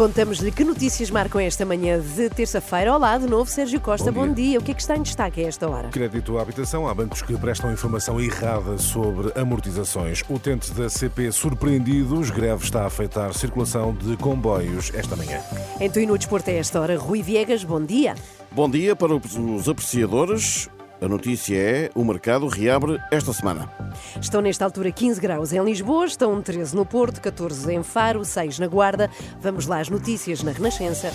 Contamos-lhe que notícias marcam esta manhã de terça-feira. Olá, de novo, Sérgio Costa, bom dia. bom dia. O que é que está em destaque a esta hora? Crédito à habitação. Há bancos que prestam informação errada sobre amortizações. Utentes da CP surpreendidos. Greve está a afetar circulação de comboios esta manhã. Então, e no desporto a esta hora, Rui Viegas, bom dia. Bom dia para os apreciadores. A notícia é: o mercado reabre esta semana. Estão nesta altura 15 graus em Lisboa, estão 13 no Porto, 14 em Faro, 6 na Guarda. Vamos lá às notícias na Renascença.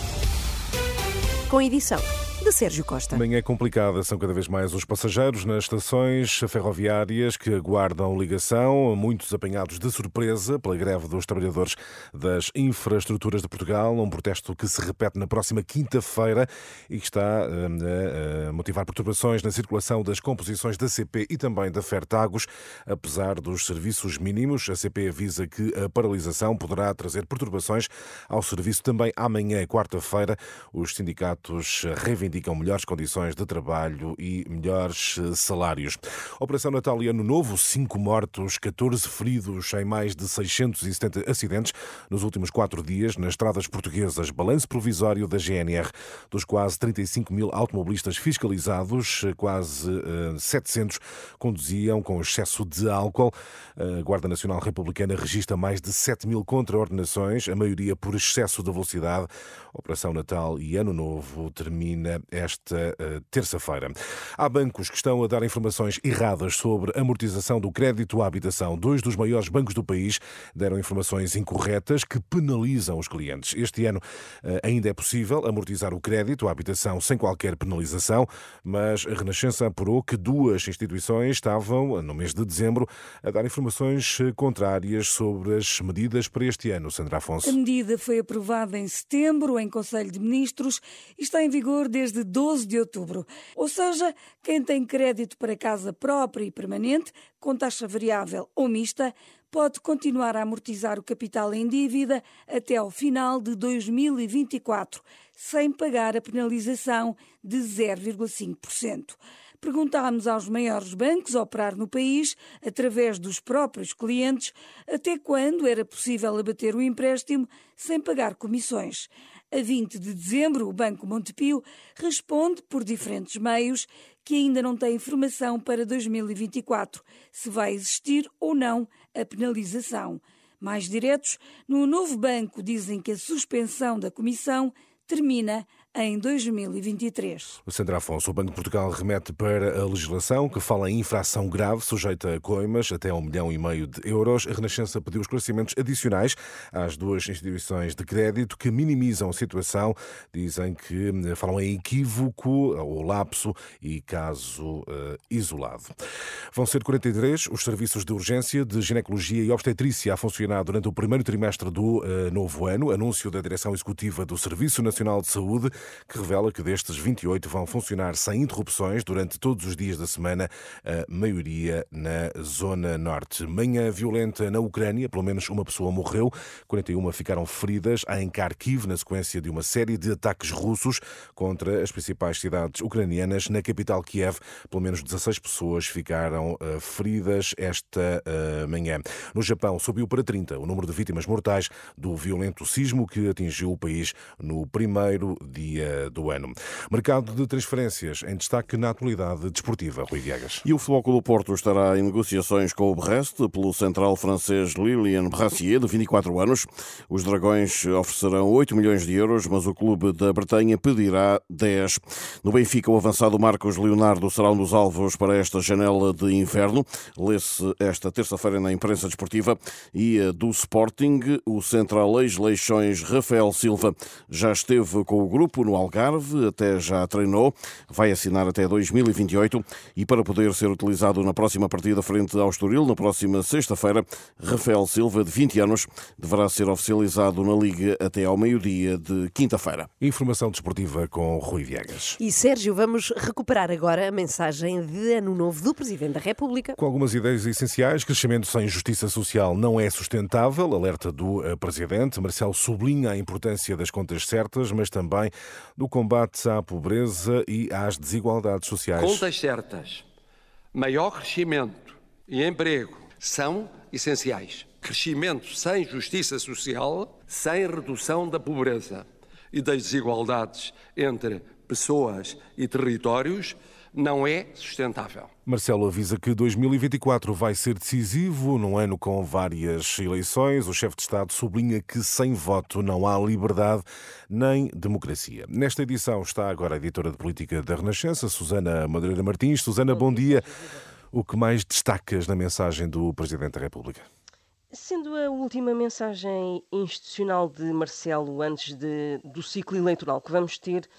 Com edição de Sérgio Costa. Complicada, são cada vez mais os passageiros nas estações ferroviárias que aguardam ligação, muitos apanhados de surpresa pela greve dos trabalhadores das infraestruturas de Portugal, um protesto que se repete na próxima quinta-feira e que está hum, a motivar perturbações na circulação das composições da CP e também da Fertagos. Apesar dos serviços mínimos, a CP avisa que a paralisação poderá trazer perturbações ao serviço também amanhã, quarta-feira. Os sindicatos reivindicam indicam melhores condições de trabalho e melhores eh, salários. Operação Natal e Ano Novo, 5 mortos, 14 feridos em mais de 670 acidentes nos últimos quatro dias nas estradas portuguesas. Balanço provisório da GNR. Dos quase 35 mil automobilistas fiscalizados, eh, quase 700 eh, conduziam com excesso de álcool. A Guarda Nacional Republicana registra mais de 7 mil contraordenações, a maioria por excesso de velocidade. Operação Natal e Ano Novo termina esta uh, terça-feira. Há bancos que estão a dar informações erradas sobre amortização do crédito à habitação. Dois dos maiores bancos do país deram informações incorretas que penalizam os clientes. Este ano uh, ainda é possível amortizar o crédito à habitação sem qualquer penalização, mas a Renascença apurou que duas instituições estavam, no mês de dezembro, a dar informações eh, contrárias sobre as medidas para este ano. Sandra Afonso. A medida foi aprovada em setembro em Conselho de Ministros e está em vigor desde desde 12 de outubro. Ou seja, quem tem crédito para casa própria e permanente, com taxa variável ou mista, pode continuar a amortizar o capital em dívida até ao final de 2024, sem pagar a penalização de 0,5%. Perguntámos aos maiores bancos a operar no país, através dos próprios clientes, até quando era possível abater o empréstimo sem pagar comissões. A 20 de dezembro, o Banco Montepio responde por diferentes meios que ainda não tem informação para 2024, se vai existir ou não a penalização. Mais diretos, no novo banco dizem que a suspensão da comissão termina em 2023. O Sandra Afonso, o Banco de Portugal remete para a legislação que fala em infração grave sujeita a coimas até um milhão e meio de euros. A Renascença pediu esclarecimentos adicionais às duas instituições de crédito que minimizam a situação. Dizem que eh, falam em equívoco ou lapso e caso uh, isolado. Vão ser 43 os serviços de urgência de ginecologia e obstetrícia a funcionar durante o primeiro trimestre do uh, novo ano. Anúncio da Direção Executiva do Serviço Nacional de Saúde que revela que destes 28 vão funcionar sem interrupções durante todos os dias da semana, a maioria na zona norte. Manhã violenta na Ucrânia, pelo menos uma pessoa morreu, 41 ficaram feridas em Kharkiv na sequência de uma série de ataques russos contra as principais cidades ucranianas. Na capital Kiev, pelo menos 16 pessoas ficaram uh, feridas esta uh, manhã. No Japão, subiu para 30 o número de vítimas mortais do violento sismo que atingiu o país no primeiro dia dia do ano. Mercado de transferências em destaque na atualidade desportiva, Rui Viegas. E o Futebol Clube Porto estará em negociações com o Brest pelo central francês Lilian Brassier, de 24 anos. Os Dragões oferecerão 8 milhões de euros, mas o clube da Bretanha pedirá 10. No Benfica, o avançado Marcos Leonardo será um dos alvos para esta janela de inverno. Lê-se esta terça-feira na imprensa desportiva. E do Sporting, o central ex-Leixões Rafael Silva já esteve com o grupo no Algarve, até já treinou, vai assinar até 2028 e para poder ser utilizado na próxima partida frente ao Estoril, na próxima sexta-feira, Rafael Silva, de 20 anos, deverá ser oficializado na Liga até ao meio-dia de quinta-feira. Informação desportiva com Rui Viegas. E Sérgio, vamos recuperar agora a mensagem de Ano Novo do Presidente da República. Com algumas ideias essenciais, crescimento sem justiça social não é sustentável, alerta do eh, Presidente. Marcelo sublinha a importância das contas certas, mas também do combate à pobreza e às desigualdades sociais. Contas certas, maior crescimento e emprego são essenciais. Crescimento sem justiça social, sem redução da pobreza e das desigualdades entre pessoas e territórios não é sustentável. Marcelo avisa que 2024 vai ser decisivo, num ano com várias eleições. O chefe de Estado sublinha que sem voto não há liberdade nem democracia. Nesta edição está agora a editora de política da Renascença, Susana Madureira Martins. Susana, bom dia. O que mais destacas na mensagem do Presidente da República? Sendo a última mensagem institucional de Marcelo antes de, do ciclo eleitoral que vamos ter,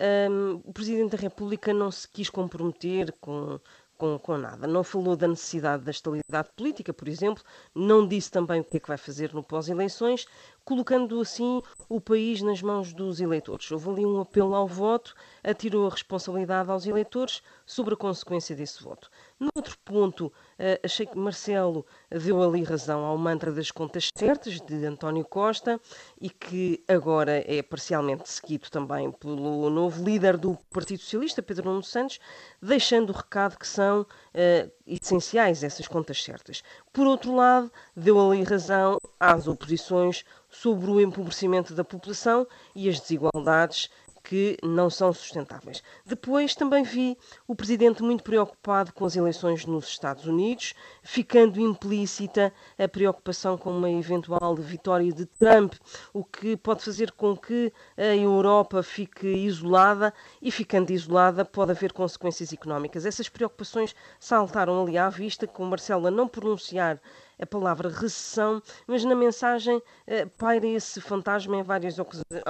um, o Presidente da República não se quis comprometer com, com, com, nada. Não falou da necessidade da estabilidade política, por exemplo, não disse também o que é que vai fazer no pós-eleições, colocando assim o país nas mãos dos eleitores. Houve ali um apelo ao voto, atirou a responsabilidade aos eleitores sobre a consequência desse voto. No outro ponto, eh, achei que Marcelo deu ali razão ao mantra das contas certas de António Costa e que agora é parcialmente seguido também pelo novo líder do Partido Socialista, Pedro Nuno Santos, deixando o recado que são uh, essenciais essas contas certas. Por outro lado, deu ali razão às oposições sobre o empobrecimento da população e as desigualdades que não são sustentáveis. Depois também vi o presidente muito preocupado com as eleições nos Estados Unidos, ficando implícita a preocupação com uma eventual vitória de Trump, o que pode fazer com que a Europa fique isolada e, ficando isolada, pode haver consequências económicas. Essas preocupações saltaram ali à vista, com Marcela não pronunciar a palavra recessão, mas na mensagem eh, paira esse fantasma em várias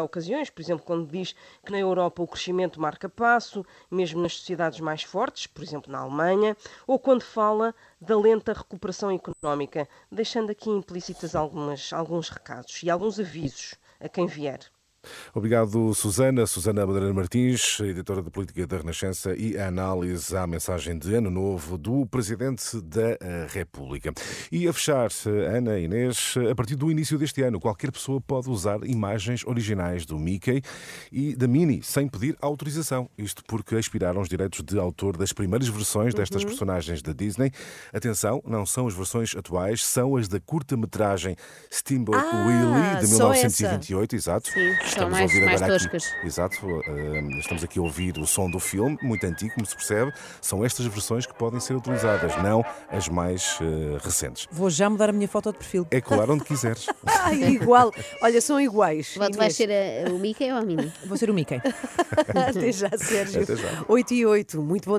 ocasiões, por exemplo, quando diz que na Europa o crescimento marca passo, mesmo nas sociedades mais fortes, por exemplo, na Alemanha, ou quando fala da lenta recuperação económica, deixando aqui implícitas algumas, alguns recados e alguns avisos a quem vier. Obrigado, Susana. Susana Madeira Martins, editora de Política da Renascença, e a análise à mensagem de Ano Novo do Presidente da eh, República. E a fechar, Ana Inês, a partir do início deste ano, qualquer pessoa pode usar imagens originais do Mickey e da Minnie sem pedir autorização. Isto porque expiraram os direitos de autor das primeiras versões destas uhum. personagens da Disney. Atenção, não são as versões atuais, são as da curta-metragem Steamboat ah, Willie de 1928, exato. Sim estamos mais, a ouvir mais agora toscas. Aqui, exato, uh, estamos aqui a ouvir o som do filme, muito antigo, como se percebe. São estas versões que podem ser utilizadas, não as mais uh, recentes. Vou já mudar a minha foto de perfil. É claro, onde quiseres. ah, igual. Olha, são iguais. Tu vais ser a, o Mickey ou a Minnie? Vou ser o Mickey. Até já, Sérgio. Até já. 8 e 8, muito bom